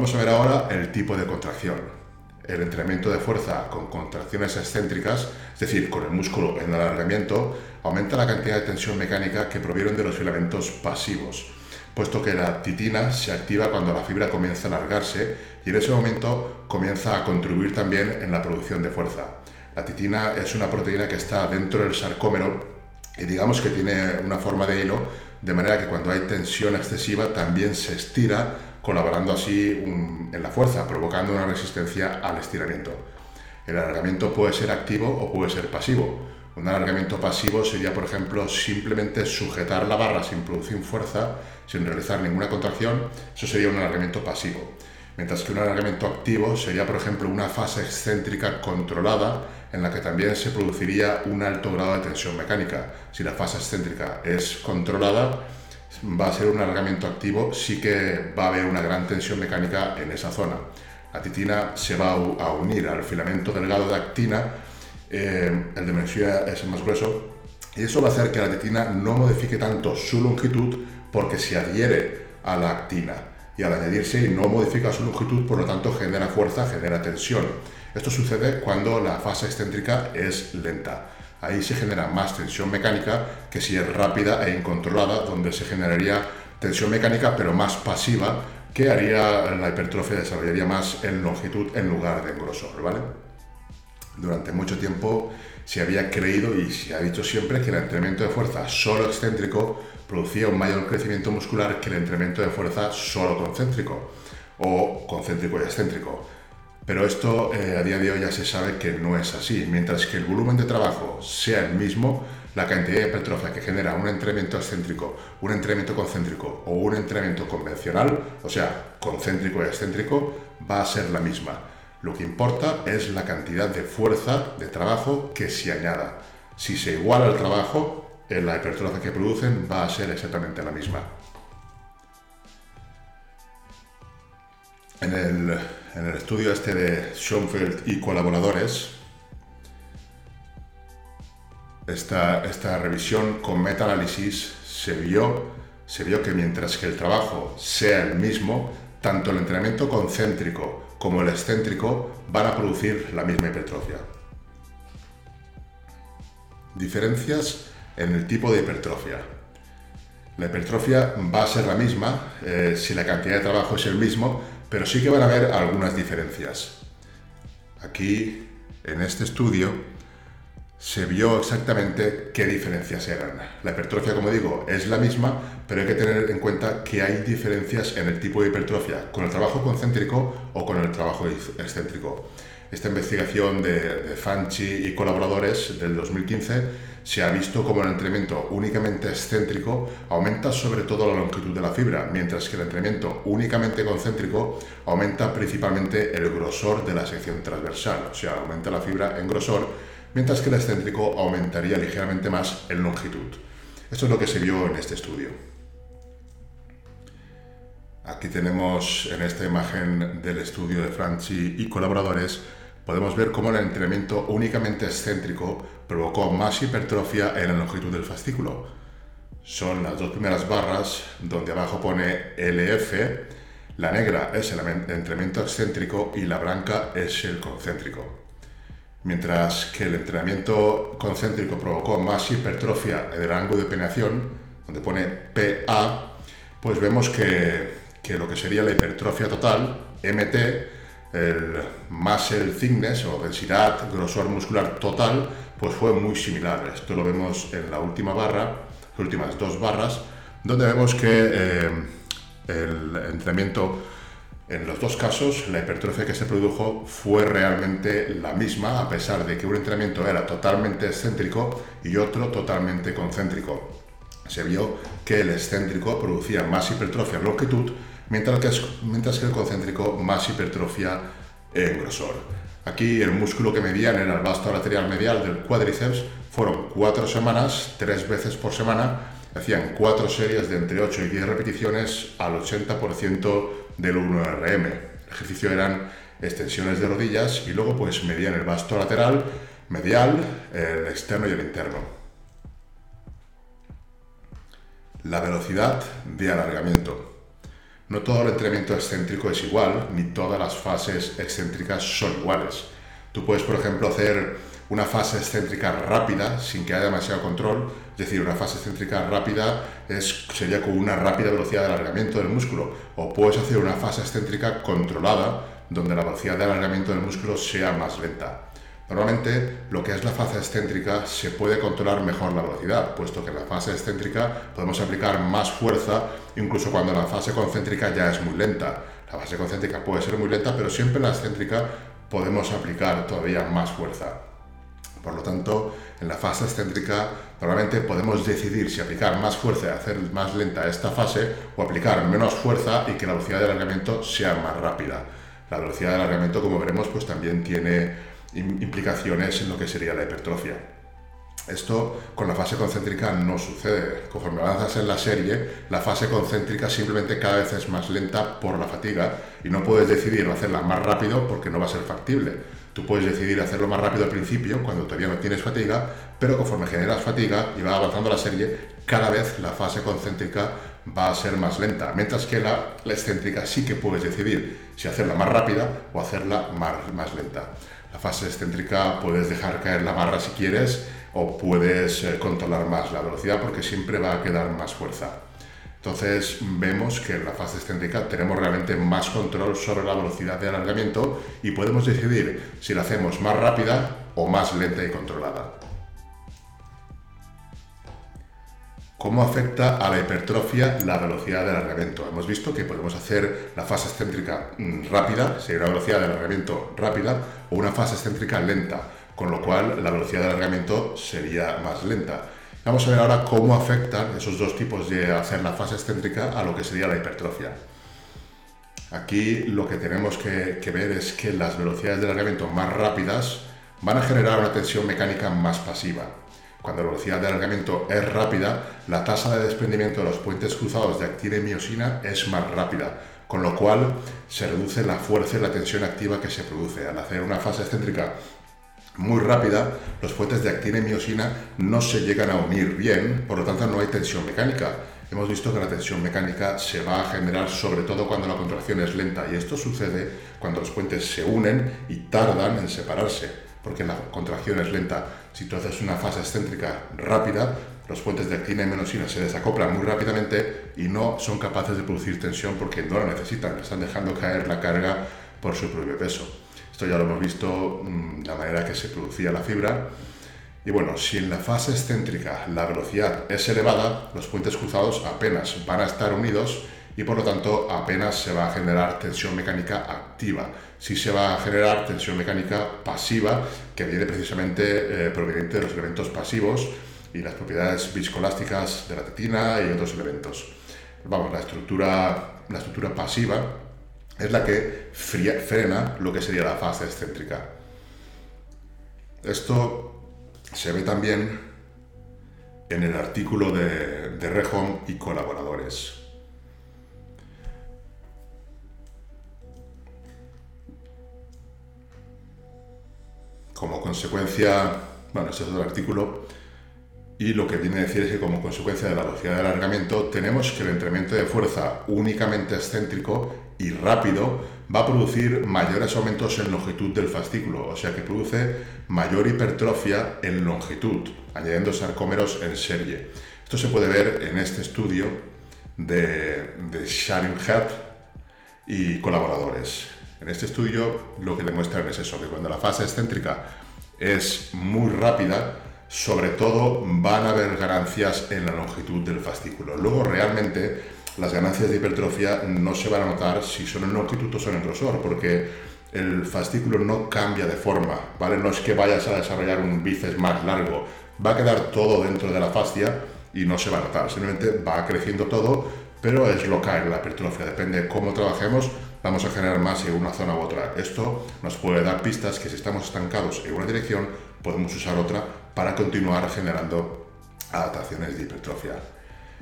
Vamos a ver ahora el tipo de contracción. El entrenamiento de fuerza con contracciones excéntricas, es decir, con el músculo en alargamiento, aumenta la cantidad de tensión mecánica que provienen de los filamentos pasivos, puesto que la titina se activa cuando la fibra comienza a alargarse y en ese momento comienza a contribuir también en la producción de fuerza. La titina es una proteína que está dentro del sarcómero y digamos que tiene una forma de hilo, de manera que cuando hay tensión excesiva también se estira, colaborando así en la fuerza, provocando una resistencia al estiramiento. El alargamiento puede ser activo o puede ser pasivo. Un alargamiento pasivo sería, por ejemplo, simplemente sujetar la barra sin producir fuerza, sin realizar ninguna contracción. Eso sería un alargamiento pasivo. Mientras que un alargamiento activo sería, por ejemplo, una fase excéntrica controlada en la que también se produciría un alto grado de tensión mecánica. Si la fase excéntrica es controlada, va a ser un alargamiento activo, sí que va a haber una gran tensión mecánica en esa zona. La titina se va a unir al filamento delgado de actina, eh, el de Mencia es más grueso, y eso va a hacer que la titina no modifique tanto su longitud porque se adhiere a la actina y al añadirse no modifica su longitud, por lo tanto genera fuerza, genera tensión. Esto sucede cuando la fase excéntrica es lenta. Ahí se genera más tensión mecánica que si es rápida e incontrolada, donde se generaría tensión mecánica pero más pasiva que haría la hipertrofia, desarrollaría más en longitud en lugar de en grosor, ¿vale? Durante mucho tiempo se había creído y se ha dicho siempre que el entrenamiento de fuerza solo excéntrico producía un mayor crecimiento muscular que el entrenamiento de fuerza solo concéntrico o concéntrico y excéntrico. Pero esto eh, a día de hoy ya se sabe que no es así. Mientras que el volumen de trabajo sea el mismo, la cantidad de hipertrofia que genera un entrenamiento excéntrico, un entrenamiento concéntrico o un entrenamiento convencional, o sea, concéntrico y excéntrico, va a ser la misma. Lo que importa es la cantidad de fuerza de trabajo que se añada. Si se iguala el trabajo, eh, la hipertrofia que producen va a ser exactamente la misma. En el, estudio este de Schoenfeld y colaboradores, esta, revisión con meta-análisis se vio, se vio que mientras que el trabajo sea el mismo, tanto el entrenamiento concéntrico como el excéntrico van a producir la misma hipertrofia. Diferencias en el tipo de hipertrofia. La hipertrofia va a ser la misma eh, si la cantidad de trabajo es el mismo, pero sí que van a haber algunas diferencias. Aquí, en este estudio, se vio exactamente qué diferencias eran. La hipertrofia, como digo, es la misma, pero hay que tener en cuenta que hay diferencias en el tipo de hipertrofia con el trabajo concéntrico o con el trabajo excéntrico. Esta investigación de, de Fanchi y colaboradores del 2015 se ha visto como el entrenamiento únicamente excéntrico aumenta sobre todo la longitud de la fibra, mientras que el entrenamiento únicamente concéntrico aumenta principalmente el grosor de la sección transversal, o sea, aumenta la fibra en grosor, mientras que el excéntrico aumentaría ligeramente más en longitud. Esto es lo que se vio en este estudio. Aquí tenemos en esta imagen del estudio de Franchi y colaboradores podemos ver cómo el entrenamiento únicamente excéntrico provocó más hipertrofia en la longitud del fascículo. Son las dos primeras barras donde abajo pone LF, la negra es el entrenamiento excéntrico y la blanca es el concéntrico. Mientras que el entrenamiento concéntrico provocó más hipertrofia en el ángulo de penetración, donde pone PA, pues vemos que, que lo que sería la hipertrofia total, MT, el muscle thickness o densidad, grosor muscular total, pues fue muy similar. Esto lo vemos en la última barra, las últimas dos barras, donde vemos que eh, el entrenamiento, en los dos casos, la hipertrofia que se produjo fue realmente la misma, a pesar de que un entrenamiento era totalmente excéntrico y otro totalmente concéntrico. Se vio que el excéntrico producía más hipertrofia en longitud, mientras que, mientras que el concéntrico más hipertrofia en grosor. Aquí el músculo que medían era el vasto lateral medial del cuádriceps, fueron cuatro semanas, tres veces por semana, hacían cuatro series de entre 8 y 10 repeticiones al 80% del 1RM. El ejercicio eran extensiones de rodillas y luego pues medían el vasto lateral, medial, el externo y el interno. La velocidad de alargamiento. No todo el entrenamiento excéntrico es igual, ni todas las fases excéntricas son iguales. Tú puedes, por ejemplo, hacer una fase excéntrica rápida sin que haya demasiado control, es decir, una fase excéntrica rápida es, sería con una rápida velocidad de alargamiento del músculo, o puedes hacer una fase excéntrica controlada donde la velocidad de alargamiento del músculo sea más lenta. Normalmente lo que es la fase excéntrica se puede controlar mejor la velocidad, puesto que en la fase excéntrica podemos aplicar más fuerza incluso cuando la fase concéntrica ya es muy lenta. La fase concéntrica puede ser muy lenta, pero siempre en la excéntrica podemos aplicar todavía más fuerza. Por lo tanto, en la fase excéntrica normalmente podemos decidir si aplicar más fuerza y hacer más lenta esta fase o aplicar menos fuerza y que la velocidad de alargamiento sea más rápida. La velocidad de alargamiento, como veremos, pues también tiene implicaciones en lo que sería la hipertrofia. Esto con la fase concéntrica no sucede. Conforme avanzas en la serie, la fase concéntrica simplemente cada vez es más lenta por la fatiga y no puedes decidir hacerla más rápido porque no va a ser factible. Tú puedes decidir hacerlo más rápido al principio, cuando todavía no tienes fatiga, pero conforme generas fatiga y va avanzando la serie, cada vez la fase concéntrica va a ser más lenta, mientras que la, excéntrica sí que puedes decidir si hacerla más rápida o hacerla más, más lenta. La fase excéntrica puedes dejar caer la barra si quieres o puedes eh, controlar más la velocidad porque siempre va a quedar más fuerza. Entonces vemos que en la fase excéntrica tenemos realmente más control sobre la velocidad de alargamiento y podemos decidir si la hacemos más rápida o más lenta y controlada. ¿Cómo afecta a la hipertrofia la velocidad de alargamiento? Hemos visto que podemos hacer la fase excéntrica mm, rápida, sería una velocidad de alargamiento rápida, o una fase excéntrica lenta, con lo cual la velocidad de alargamiento sería más lenta. Vamos a ver ahora cómo afectan esos dos tipos de hacer la fase excéntrica a lo que sería la hipertrofia. Aquí lo que tenemos que, que ver es que las velocidades de alargamiento más rápidas van a generar una tensión mecánica más pasiva. Cuando la velocidad de alargamiento es rápida, la tasa de desprendimiento de los puentes cruzados de actina y miosina es más rápida, con lo cual se reduce la fuerza y la tensión activa que se produce. Al hacer una fase excéntrica muy rápida, los puentes de actina y miosina no se llegan a unir bien, por lo tanto no hay tensión mecánica. Hemos visto que la tensión mecánica se va a generar sobre todo cuando la contracción es lenta y esto sucede cuando los puentes se unen y tardan en separarse porque la contracción es lenta. Si tú haces una fase excéntrica rápida, los puentes de actina y menosina se desacoplan muy rápidamente y no son capaces de producir tensión porque no la necesitan, están dejando caer la carga por su propio peso. Esto ya lo hemos visto, mm, la manera que se producía la fibra. Y bueno, si en la fase excéntrica la velocidad es elevada, los puentes cruzados apenas van a estar unidos y por lo tanto apenas se va a generar tensión mecánica activa. Sí se va a generar tensión mecánica pasiva que viene precisamente eh, proveniente de los elementos pasivos y las propiedades viscolásticas de la tetina y otros elementos. Vamos, la estructura, la estructura pasiva es la que frena lo que sería la fase excéntrica. Esto se ve también en el artículo de, de Rejón y colaboradores. Como consecuencia, bueno, este es otro artículo, y lo que viene a decir es que como consecuencia de la velocidad de alargamiento tenemos que el entrenamiento de fuerza únicamente excéntrico y rápido va a producir mayores aumentos en longitud del fascículo, o sea que produce mayor hipertrofia en longitud, añadiendo sarcómeros en serie. Esto se puede ver en este estudio de, de Sharing Head y colaboradores. En este estudio lo que demuestran es eso, que cuando la fase excéntrica es muy rápida, sobre todo van a haber ganancias en la longitud del fascículo. Luego realmente las ganancias de hipertrofia no se van a notar si son en longitud o son en grosor, porque el fascículo no cambia de forma, ¿vale? No es que vayas a desarrollar un bíceps más largo, va a quedar todo dentro de la fascia y no se va a notar, simplemente va creciendo todo, pero es local la hipertrofia, depende de cómo trabajemos, vamos a generar más en una zona u otra. Esto nos puede dar pistas que si estamos estancados en una dirección, podemos usar otra para continuar generando adaptaciones de hipertrofia.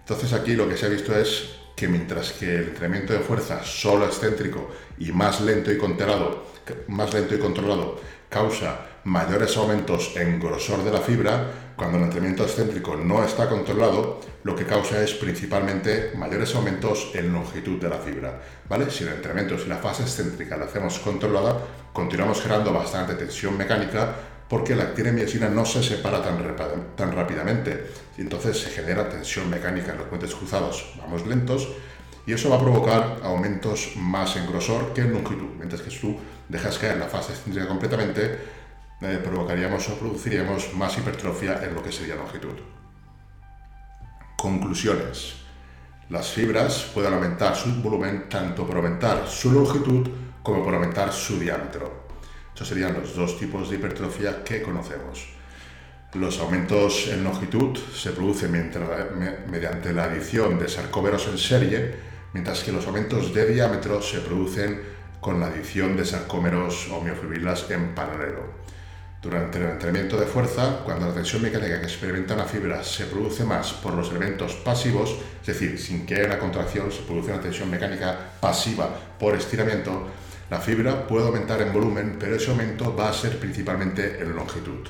Entonces aquí lo que se ha visto es que mientras que el entrenamiento de fuerza solo excéntrico y más lento y controlado, más lento y controlado causa mayores aumentos en grosor de la fibra, Cuando el entrenamiento excéntrico no está controlado, lo que causa es principalmente mayores aumentos en longitud de la fibra. ¿vale? Si el entrenamiento, si la fase excéntrica la hacemos controlada, continuamos generando bastante tensión mecánica porque la actina no se separa tan, tan rápidamente y entonces se genera tensión mecánica en los puentes cruzados. Vamos lentos y eso va a provocar aumentos más en grosor que en longitud. Mientras que tú dejas caer la fase excéntrica completamente, eh, provocaríamos o produciríamos más hipertrofia en lo que sería longitud. Conclusiones. Las fibras pueden aumentar su volumen tanto por aumentar su longitud como por aumentar su diámetro. Estos serían los dos tipos de hipertrofia que conocemos. Los aumentos en longitud se producen mediante la adición de sarcómeros en serie, mientras que los aumentos de diámetro se producen con la adición de sarcómeros o miofibrilas en paralelo. Durante el entrenamiento de fuerza, cuando la tensión mecánica que experimenta una fibra se produce más por los elementos pasivos, es decir, sin que haya una contracción, se produce una tensión mecánica pasiva por estiramiento, la fibra puede aumentar en volumen, pero ese aumento va a ser principalmente en longitud.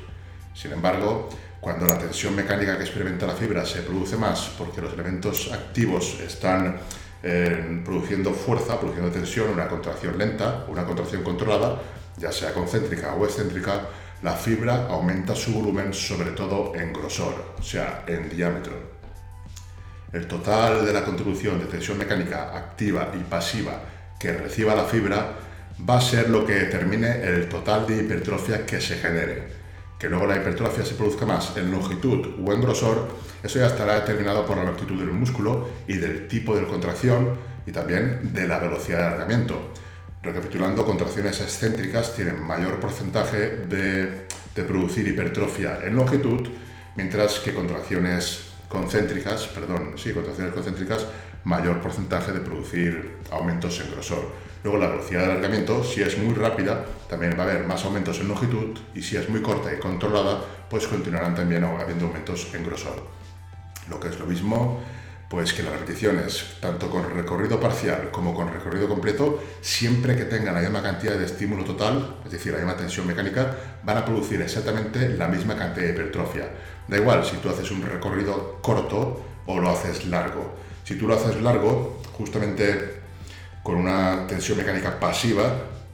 Sin embargo, cuando la tensión mecánica que experimenta la fibra se produce más porque los elementos activos están eh, produciendo fuerza, produciendo tensión, una contracción lenta, una contracción controlada, ya sea concéntrica o excéntrica, la fibra aumenta su volumen sobre todo en grosor, o sea, en diámetro. El total de la contribución de tensión mecánica activa y pasiva que reciba la fibra va a ser lo que determine el total de hipertrofia que se genere. Que luego la hipertrofia se produzca más en longitud o en grosor, eso ya estará determinado por la longitud del músculo y del tipo de contracción y también de la velocidad de alargamiento. Recapitulando, contracciones excéntricas tienen mayor porcentaje de, producir hipertrofia en longitud, mientras que contracciones concéntricas, perdón, sí, contracciones concéntricas, mayor porcentaje de producir aumentos en grosor. Luego la velocidad de alargamiento, si es muy rápida, también va a haber más aumentos en longitud y si es muy corta y controlada, pues continuarán también habiendo aumentos en grosor. Lo que es lo mismo pues que las repeticiones, tanto con recorrido parcial como con recorrido completo, siempre que tengan la misma cantidad de estímulo total, es decir, la misma tensión mecánica, van a producir exactamente la misma cantidad de hipertrofia. Da igual si tú haces un recorrido corto o lo haces largo. Si tú lo haces largo, justamente con una tensión mecánica pasiva,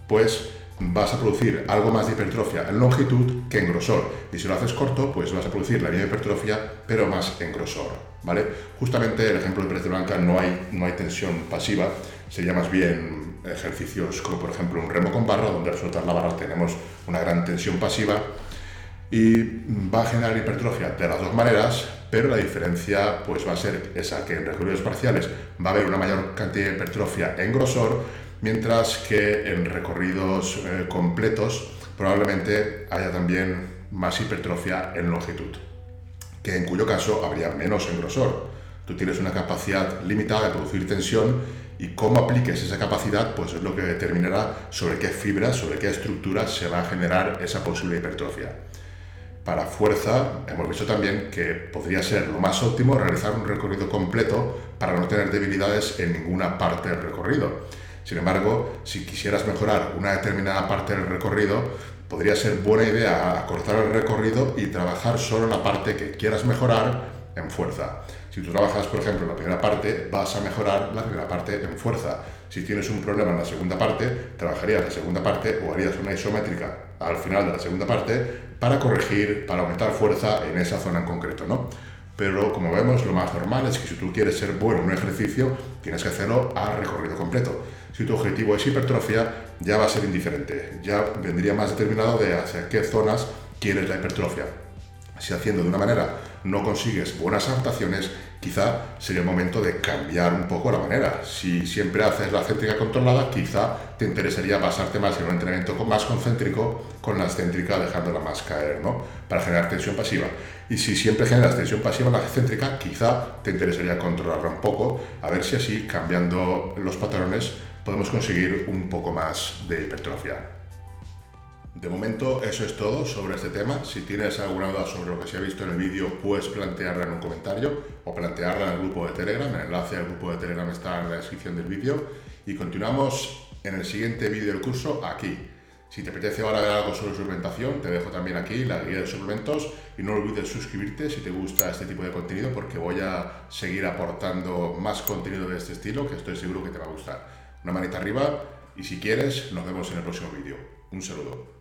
pues vas a producir algo más de hipertrofia en longitud que en grosor. Y si lo haces corto, pues vas a producir la misma hipertrofia, pero más en grosor. ¿vale? Justamente el ejemplo de precio blanca no hay, no hay tensión pasiva, sería más bien ejercicios como por ejemplo un remo con barra, donde al soltar la barra tenemos una gran tensión pasiva y va a generar hipertrofia de las dos maneras, pero la diferencia pues va a ser esa, que en recorridos parciales va a haber una mayor cantidad de hipertrofia en grosor, mientras que en recorridos eh, completos probablemente haya también más hipertrofia en longitud, que en cuyo caso habría menos en grosor. Tú tienes una capacidad limitada de producir tensión y cómo apliques esa capacidad pues es lo que determinará sobre qué fibras, sobre qué estructuras se va a generar esa posible hipertrofia. Para fuerza, hemos visto también que podría ser lo más óptimo realizar un recorrido completo para no tener debilidades en ninguna parte del recorrido sin embargo, si quisieras mejorar una determinada parte del recorrido, podría ser buena idea acortar el recorrido y trabajar solo la parte que quieras mejorar en fuerza. Si tú trabajas, por ejemplo, en la primera parte, vas a mejorar la primera parte en fuerza. Si tienes un problema en la segunda parte, trabajarías la segunda parte o harías una isométrica al final de la segunda parte para corregir, para aumentar fuerza en esa zona en concreto, ¿no? Pero como vemos, lo más normal es que si tú quieres ser bueno en un ejercicio, tienes que hacerlo a recorrido completo. Si tu objetivo es hipertrofia, ya va a ser indiferente. Ya vendría más determinado de hacia qué zonas quieres la hipertrofia. Si haciendo de una manera no consigues buenas adaptaciones, quizá sería el momento de cambiar un poco la manera. Si siempre haces la céntrica controlada, quizá te interesaría basarte más en un entrenamiento más concéntrico con la excéntrica dejándola más caer, ¿no? Para generar tensión pasiva. Y si siempre generas tensión pasiva en la excéntrica, quizá te interesaría controlarla un poco, a ver si así, cambiando los patrones, podemos conseguir un poco más de hipertrofia. De momento eso es todo sobre este tema. Si tienes alguna duda sobre lo que se ha visto en el vídeo, puedes plantearla en un comentario o plantearla en el grupo de Telegram. El enlace al grupo de Telegram está en la descripción del vídeo. Y continuamos en el siguiente vídeo del curso aquí. Si te apetece ahora ver algo sobre suplementación, te dejo también aquí la guía de suplementos y no olvides suscribirte si te gusta este tipo de contenido porque voy a seguir aportando más contenido de este estilo que estoy seguro que te va a gustar una manita arriba y si quieres nos vemos en el próximo vídeo. Un saludo.